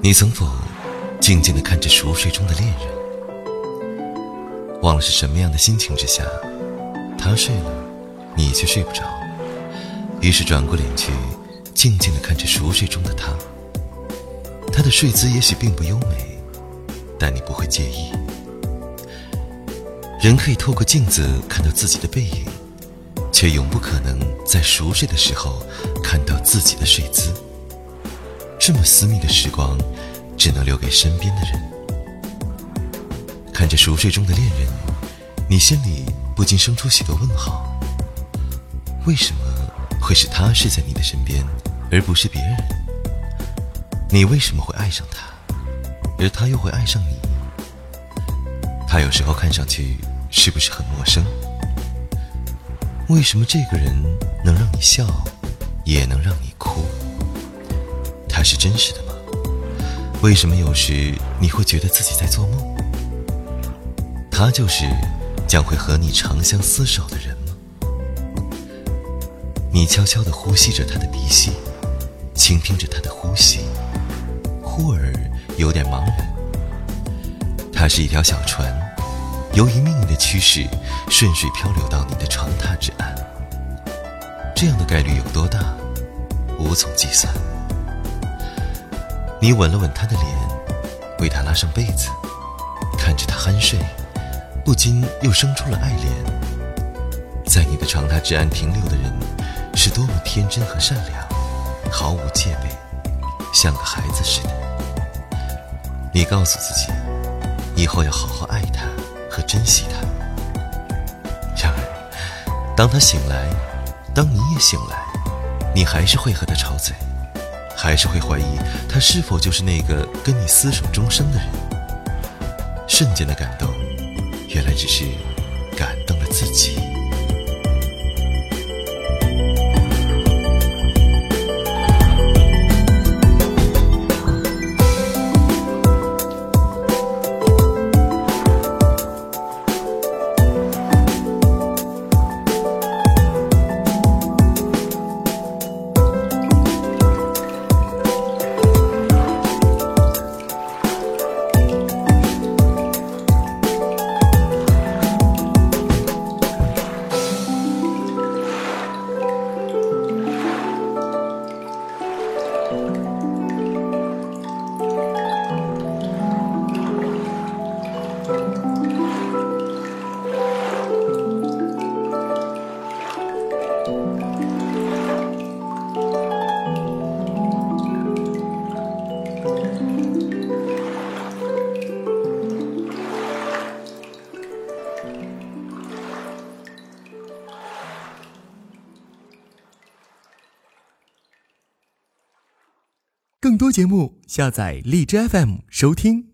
你曾否静静的看着熟睡中的恋人？忘了是什么样的心情之下，他睡了，你却睡不着，于是转过脸去，静静的看着熟睡中的他。他的睡姿也许并不优美，但你不会介意。人可以透过镜子看到自己的背影，却永不可能在熟睡的时候看到自己的睡姿。这么私密的时光，只能留给身边的人。看着熟睡中的恋人，你心里不禁生出许多问号：为什么会是他睡在你的身边，而不是别人？你为什么会爱上他，而他又会爱上你？他有时候看上去是不是很陌生？为什么这个人能让你笑，也能让你哭？他是真实的吗？为什么有时你会觉得自己在做梦？他就是将会和你长相厮守的人吗？你悄悄地呼吸着他的鼻息，倾听着他的呼吸，忽而有点茫然。他是一条小船，由于命运的驱使，顺水漂流到你的床榻之岸。这样的概率有多大？无从计算。你吻了吻他的脸，为他拉上被子，看着他酣睡。不禁又生出了爱怜，在你的床榻之岸停留的人，是多么天真和善良，毫无戒备，像个孩子似的。你告诉自己，以后要好好爱他和珍惜他。然而，当他醒来，当你也醒来，你还是会和他吵嘴，还是会怀疑他是否就是那个跟你厮守终生的人。瞬间的感动。原来只是感动了自己。多节目，下载荔枝 FM 收听。